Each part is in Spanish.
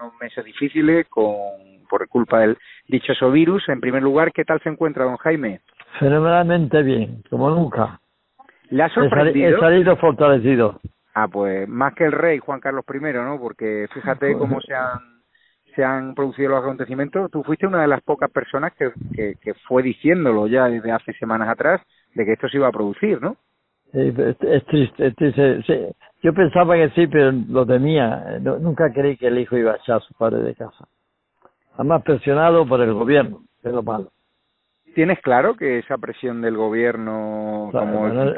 unos meses difíciles con, por culpa del dichoso virus. En primer lugar, ¿qué tal se encuentra don Jaime? Fenomenalmente bien, como nunca. ¿Le ha sorprendido? He salido fortalecido. Ah, pues más que el rey Juan Carlos I, ¿no? Porque fíjate cómo se han se han producido los acontecimientos. Tú fuiste una de las pocas personas que, que, que fue diciéndolo ya desde hace semanas atrás de que esto se iba a producir, ¿no? Sí, es, triste, es triste. Yo pensaba que sí, pero lo temía. nunca creí que el hijo iba a echar a su padre de casa. Además, presionado por el gobierno, es lo malo. ¿Tienes claro que esa presión del gobierno, como bueno,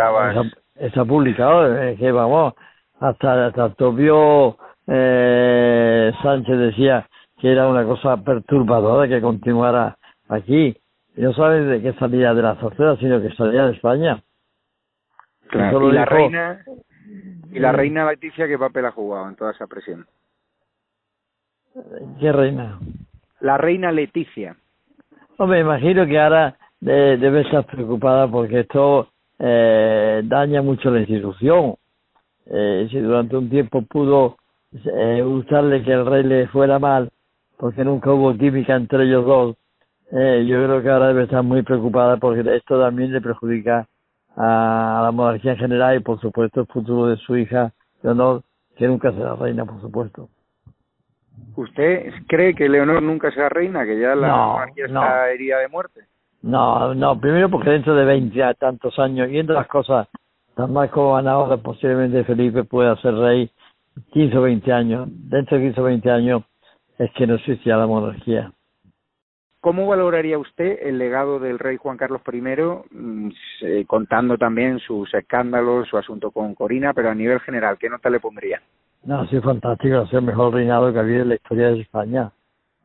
Esa, publicado, es que vamos, hasta, hasta Tobio eh, Sánchez decía que era una cosa perturbadora que continuara aquí. Y no sabes de qué salía de la sociedad, sino que salía de España. Claro. Y la reina y la reina Leticia qué papel ha jugado en toda esa presión. ¿Qué reina? La reina Leticia. No me imagino que ahora debe estar preocupada porque esto eh, daña mucho la institución. Eh, si durante un tiempo pudo eh, gustarle que el rey le fuera mal, porque nunca hubo química entre ellos dos, eh, yo creo que ahora debe estar muy preocupada porque esto también le perjudica a la monarquía en general y por supuesto el futuro de su hija Leonor, que nunca será reina, por supuesto. ¿Usted cree que Leonor nunca será reina, que ya la monarquía está herida de muerte? No, no, primero porque dentro de 20 tantos años, viendo las cosas tan mal como van ahora, posiblemente Felipe pueda ser rey 15 o 20 años. Dentro de 15 o 20 años es que no existe ya la monarquía. ¿Cómo valoraría usted el legado del rey Juan Carlos I, mm, contando también sus escándalos, su asunto con Corina, pero a nivel general, qué nota le pondría? No, ha sido fantástico, ha sido el mejor reinado que ha habido en la historia de España.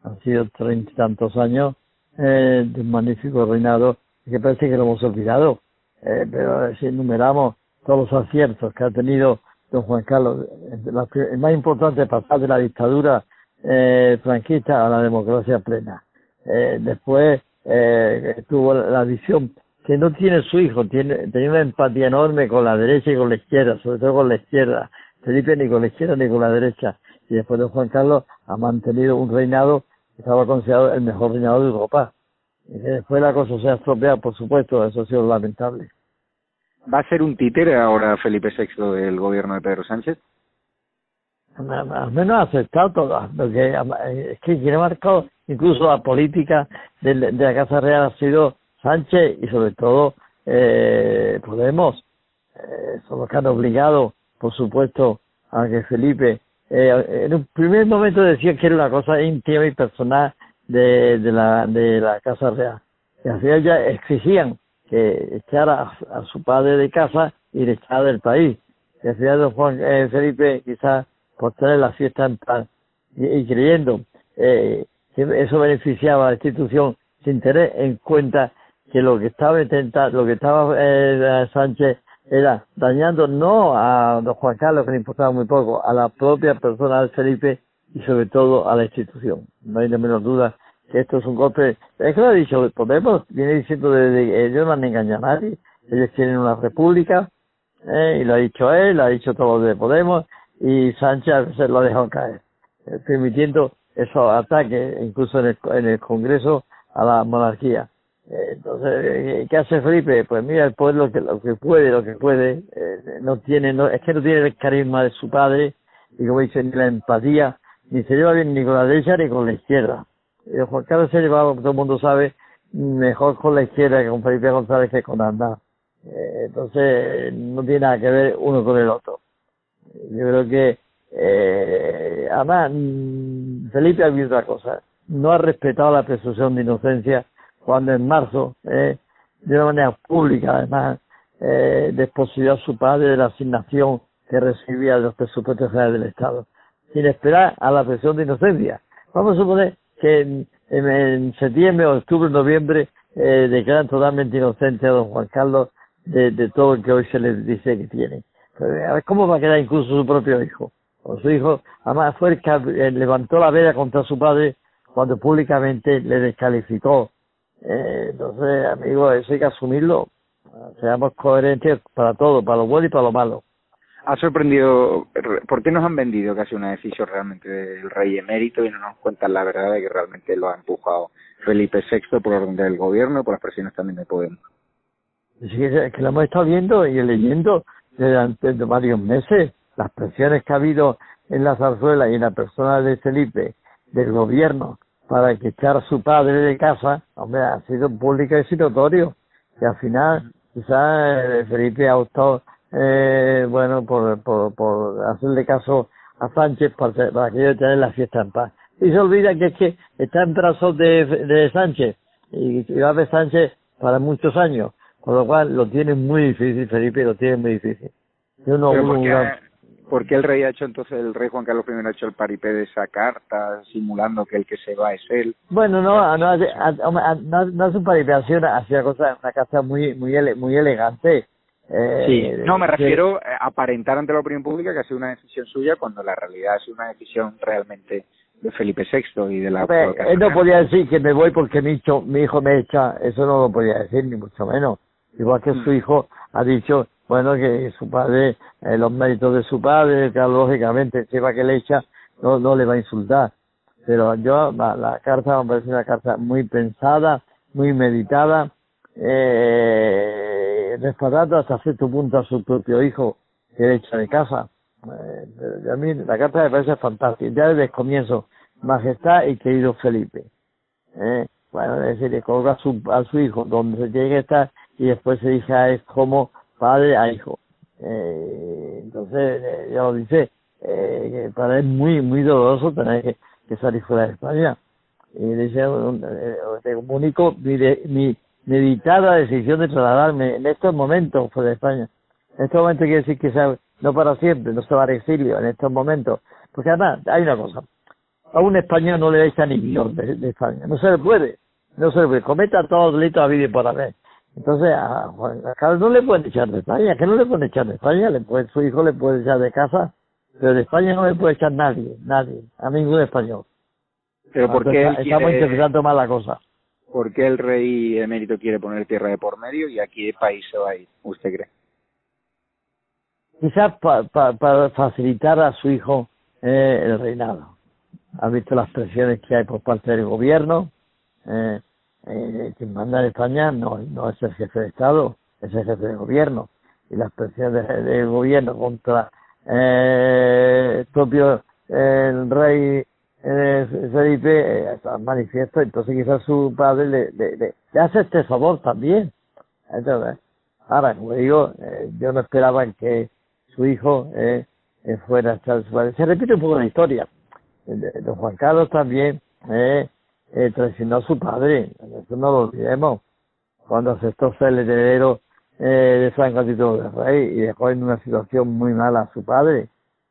Han sido treinta y tantos años eh, de un magnífico reinado que parece que lo hemos olvidado. Eh, pero si enumeramos todos los aciertos que ha tenido don Juan Carlos, el más importante pasar de la dictadura eh, franquista a la democracia plena eh, después eh, tuvo la visión que no tiene su hijo, tiene, tenía una empatía enorme con la derecha y con la izquierda, sobre todo con la izquierda. Felipe ni con la izquierda ni con la derecha. Y después de Juan Carlos ha mantenido un reinado que estaba considerado el mejor reinado de Europa. Y después la cosa se ha estropeado, por supuesto, eso ha sido lamentable. ¿Va a ser un títere ahora Felipe VI del gobierno de Pedro Sánchez? Al menos aceptado todo, porque eh, es que quien ha marcado incluso la política de, la Casa Real ha sido Sánchez y sobre todo eh, Podemos, eh, son los que han obligado, por supuesto, a que Felipe, eh, en un primer momento decía que era una cosa íntima y personal de, de, la, de la Casa Real, y al final ya exigían que echara a, su padre de casa y le echara del país. Y al final Juan eh, Felipe quizás por tener la fiesta en paz y, creyendo eh, que eso beneficiaba a la institución sin tener en cuenta que lo que estaba intentando, lo que estaba eh, Sánchez era dañando no a don Juan Carlos, que le importaba muy poco, a la propia persona de Felipe y sobre todo a la institución. No hay de menos duda que esto es un golpe. Es que lo ha dicho Podemos, viene diciendo de, ellos no han engañado a nadie, ellos quieren una república, eh, y lo ha dicho él, lo ha dicho todo de Podemos, y Sánchez se lo dejó caer, eh, permitiendo esos ataques, incluso en el, en el Congreso, a la monarquía. Eh, entonces, eh, ¿qué hace Felipe? Pues mira, el poder lo que, lo que puede, lo que puede, no tiene, no, es que no tiene el carisma de su padre, y como dice, ni la empatía, ni se lleva bien ni con la derecha ni con la izquierda. Juan Carlos se llevaba, todo el mundo sabe, mejor con la izquierda que con Felipe González que con Andá. entonces, no tiene nada que ver uno con el otro. Yo creo que, eh, además, mm, Felipe ha visto otra cosa. No ha respetado la presunción de inocencia cuando en marzo, eh, de una manera pública, además, eh, desposeyó a su padre de la asignación que recibía de los presupuestos generales del Estado, sin esperar a la presunción de inocencia. Vamos a suponer que en, septiembre, octubre, noviembre eh, declaran totalmente inocente a don Juan Carlos de, de todo lo que hoy se le dice que tiene. A ver, ¿cómo va a quedar incluso su propio hijo? O su hijo, además fue el que eh, levantó la vela contra su padre cuando públicamente le descalificó. Eh, entonces, amigo, eso hay que asumirlo. Seamos coherentes para todo, para lo bueno y para lo malo. Ha sorprendido, ¿por qué nos han vendido casi una decisión realmente del rey emérito y no nos cuentan la verdad de que realmente lo ha empujado Felipe VI por orden del gobierno y por las presiones también de Podemos? Sí, es que lo hemos estado viendo y leyendo durante varios meses las presiones que ha habido en la zarzuela y en la persona de Felipe del gobierno para que echar a su padre de casa, hombre, ha sido público y notorio. Y al final, quizás eh, Felipe ha optado, eh, bueno, por, por, por hacerle caso a Sánchez para, para que yo tener la fiesta en paz. Y se olvida que es que está en brazos de, de Sánchez y, y va a ver Sánchez para muchos años. Con lo cual lo tiene muy difícil, Felipe, lo tiene muy difícil. Yo no, ¿Por qué el rey ha hecho entonces, el rey Juan Carlos I ha hecho el paripé de esa carta, simulando que el que se va es él? Bueno, no, no, no, no es un paripé, ha sido una, cosa, una casa muy, muy, muy elegante. Eh, sí, no, me refiero a aparentar ante la opinión pública que ha sido una decisión suya cuando la realidad ha sido una decisión realmente de Felipe VI y de la... él no podía decir que me voy porque mi hijo, mi hijo me echa, eso no lo podía decir, ni mucho menos. Igual que su mm. hijo ha dicho, bueno, que su padre, eh, los méritos de su padre, que lógicamente va que le echa, no, no le va a insultar. Pero yo, la, la carta me parece una carta muy pensada, muy meditada, eh, respaldando hasta cierto punto a su propio hijo que le echa de casa. Eh, a mí la carta me parece fantástica. Ya desde el comienzo, Majestad y querido Felipe. Eh, bueno, es decir, le coloca a su, a su hijo donde se tiene que estar y después se dice a es como padre a hijo. Eh, entonces, eh, ya lo dice, eh, para él es muy, muy doloroso tener que, salir fuera de España. Y dice, eh, te comunico mi, de, mi meditada decisión de trasladarme en estos momentos fuera de España. En estos momentos quiere decir que sea, no para siempre, no se va al exilio en estos momentos. Porque además, hay una cosa, a un español no le echa ni de, de, España, no se le puede, no se le puede, cometa todos los delitos a vida y por haber entonces a Juan Carlos no le pueden echar de España, que no le pueden echar de España, le puede, su hijo le puede echar de casa, pero de España no le puede echar nadie, nadie, a ningún español. Pero ¿por qué estamos interpretando mal la cosa? ¿Por qué el rey emérito quiere poner tierra de por medio y aquí el país se va a ir, usted cree? Quizás para facilitar a su hijo eh, el reinado. Ha visto las presiones que hay por parte del gobierno, eh, eh, quien manda en España no, es el jefe de Estado, es el jefe de gobierno. Y las presiones del gobierno contra eh, el propio el rey eh, Felipe eh, está manifiesto, entonces quizás su padre le, le, le, hace este favor también. Entonces, ahora, como digo, eh, yo no esperaba que su hijo fuera a estar su padre. Se repite un poco la historia. Don Juan Carlos también eh, eh, traicionó a su padre, eso no lo olvidemos, cuando aceptó ser el heredero eh, de Franco título de rey y dejó en una situación muy mala a su padre.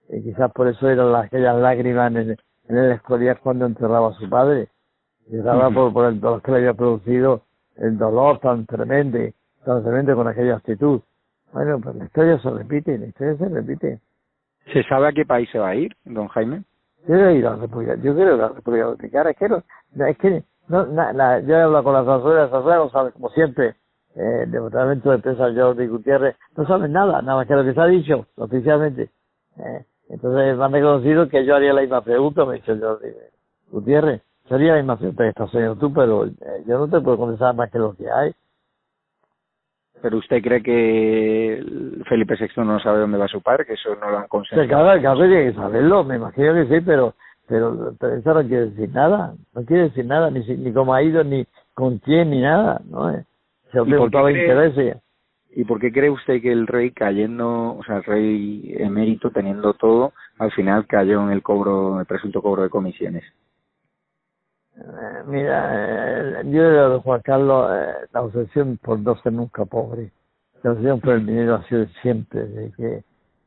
Y quizás por eso eran aquellas lágrimas en el, en el Escorial cuando enterraba a su padre. Lloraba por, por el dolor que le había producido, el dolor tan tremendo, tan tremendo con aquella actitud. Bueno, pues la historia se repite, la historia se repite. ¿Se sabe a qué país se va a ir, don Jaime? Yo quiero ir a la República, yo quiero ir a la República Dominicana, no, es que no, na, yo he hablado con las autoridades no saben, como siempre, eh, el Departamento de Defensa Jordi Gutiérrez, no saben nada, nada más que lo que se ha dicho oficialmente. Eh, entonces me han reconocido que yo haría la misma pregunta, me ha dicho Jordi Gutiérrez, sería la misma pregunta que estás haciendo tú, pero eh, yo no te puedo contestar más que lo que hay. ¿Pero usted cree que Felipe VI no sabe dónde va su padre? Que eso no lo han conseguido. Claro, claro, tiene que saberlo, me imagino que sí, pero pero, eso no quiere decir nada, no quiere decir nada, ni, ni cómo ha ido, ni con quién, ni nada, ¿no? Se ha preguntado intereses. ¿Y por qué cree usted que el rey cayendo, o sea, el rey emérito teniendo todo, al final cayó en el cobro, el presunto cobro de comisiones? Eh, mira, eh, yo de Juan Carlos, eh, la obsesión por no ser nunca pobre, la obsesión por el dinero ha sido siempre, de que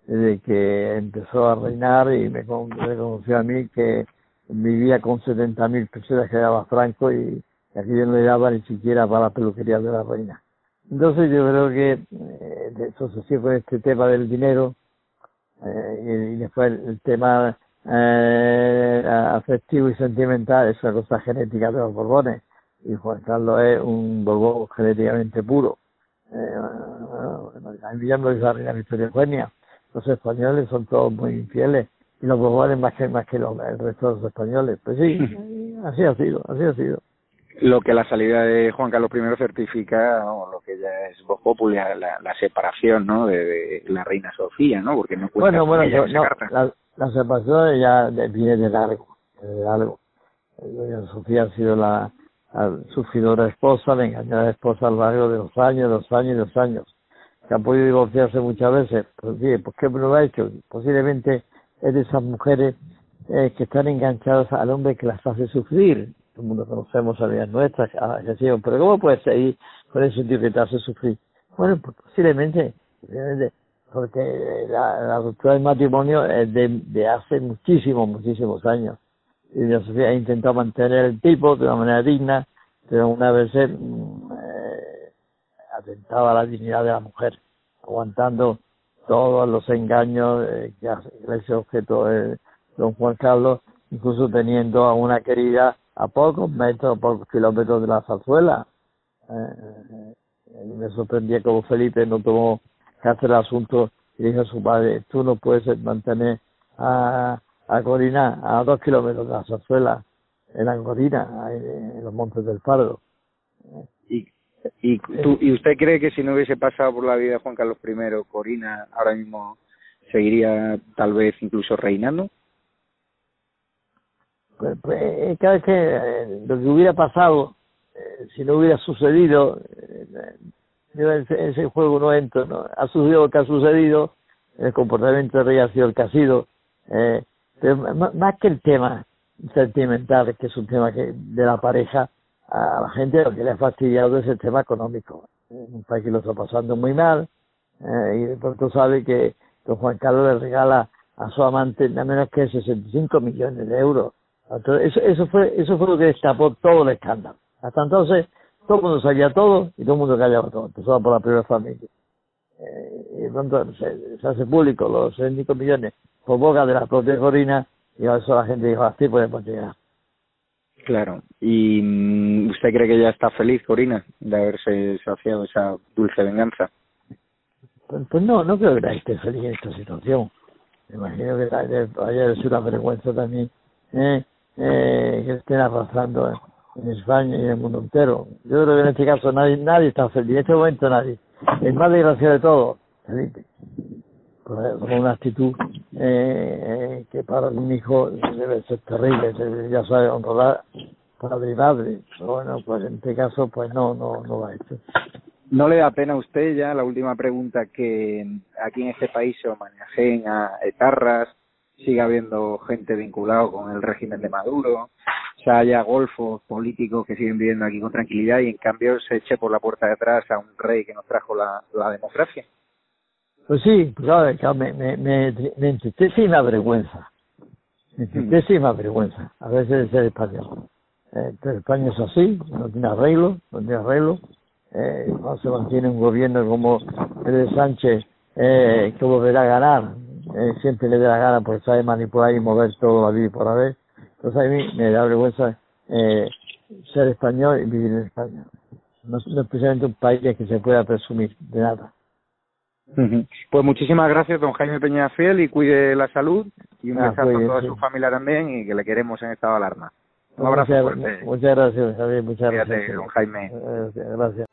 desde que empezó a reinar y me reconoció a mí que vivía con 70.000 personas que daba Franco y aquí no le daba ni siquiera para la peluquería de la reina. Entonces yo creo que eh, entonces sí con este tema del dinero eh, y, después el, tema eh, afectivo y sentimental es una cosa genética de los Borbones y Juan Carlos es un Borbón genéticamente puro. Eh, a mí ya me la reina Victoria Eugenia. Los españoles son todos muy infieles y los Borbones más que más que los, el resto de los españoles. Pues sí, así ha sido, así ha sido lo que la salida de Juan Carlos I certifica, lo que ya es voz popular, la, la, separación, ¿no? De, la reina Sofía, ¿no? Porque no Bueno, bueno, no, la, la, separación ya viene de largo, de largo. Doña Sofía ha sido la, la sufridora esposa, la engañada esposa a lo largo de los años, los años y los años. Que ha podido divorciarse muchas veces. Pues sí, ¿por qué no lo ha hecho? Posiblemente es de esas mujeres eh, que están enganchadas al hombre que las hace sufrir todo el mundo conocemos a las nuestras, a pero ¿cómo puede seguir con eso que te hace sufrir? Bueno, pues posiblemente, porque la, la ruptura del matrimonio es de, de hace muchísimos, muchísimos años. Y la sociedad ha intentado mantener el tipo de una manera digna, pero una vez eh, atentaba a la dignidad de la mujer, aguantando todos los engaños eh, que hace objeto don Juan Carlos, incluso teniendo a una querida a pocos metros, a pocos kilómetros de la zarzuela. Eh, eh, eh, me sorprendía como Felipe no tomó que el asunto y dijo a su padre, tú no puedes mantener a, a Corina a dos kilómetros de la zarzuela, en la Corina, en los montes del Pardo. ¿Y, y, tú, ¿Y usted cree que si no hubiese pasado por la vida de Juan Carlos I, Corina ahora mismo seguiría tal vez incluso reinando? pues, pues cada vez que eh, lo que hubiera pasado, eh, si no hubiera sucedido, eh, yo en ese, juego no entro, ¿no? ha sucedido lo que ha sucedido, el comportamiento de rey ha sido el que ha sido, eh, pero más que el tema sentimental, que es un tema que de la pareja, a la gente lo que le ha fastidiado es el tema económico. un país lo está pasando muy mal, y de pronto sabe que don Juan Carlos le regala a su amante nada menos que 65 millones de euros eso, eso fue eso fue lo que destapó todo el escándalo. Hasta entonces, todo el mundo sabía todo y todo el mundo callaba todo, empezó por la primera familia. Eh, y pronto se, se, hace público los 65 millones por boca de la propia Corina y a eso la gente dijo, así podemos llegar. Claro. ¿Y mm, usted cree que ya está feliz, Corina, de haberse saciado esa dulce venganza? Pues, pues, no, no creo que esté feliz en esta situación. Me imagino que haya sido una vergüenza también. ¿eh? eh, que estén arrasando en España y en el mundo entero. Yo creo que en este caso nadie, nadie está feliz, en este momento nadie. El más desgraciado de todo, Felipe, con una actitud eh, que para un hijo debe ser terrible, ya sabe honrar padre y madre. Pero bueno, pues en este caso, pues no, no, no va hecho. ¿No le da pena a usted ya la última pregunta que aquí en este país se homenajeen a etarras, siga habiendo gente vinculado con el régimen de Maduro, o sea, haya golfos políticos que siguen viviendo aquí con tranquilidad y en cambio se eche por la puerta de atrás a un rey que nos trajo la, la democracia. Pues sí, pues me, me, me, me entristece y me avergüenza. Me entristece y me avergüenza. A veces ser español. Eh, España es así, no tiene arreglo, no tiene arreglo. Eh, no se mantiene un gobierno como el de Sánchez eh, que volverá a ganar eh, siempre le da la gana porque sabe manipular y mover todo la vida por haber. Entonces a mí me da vergüenza eh, ser español y vivir en España. No, no es precisamente un país que se pueda presumir de nada. Pues muchísimas gracias, don Jaime Peñafiel, y cuide la salud y un besazo a toda su familia también y que le queremos en estado de alarma. Un abrazo muchas, Muchas gracias, Javier, muchas gracias. don Jaime. Gracias.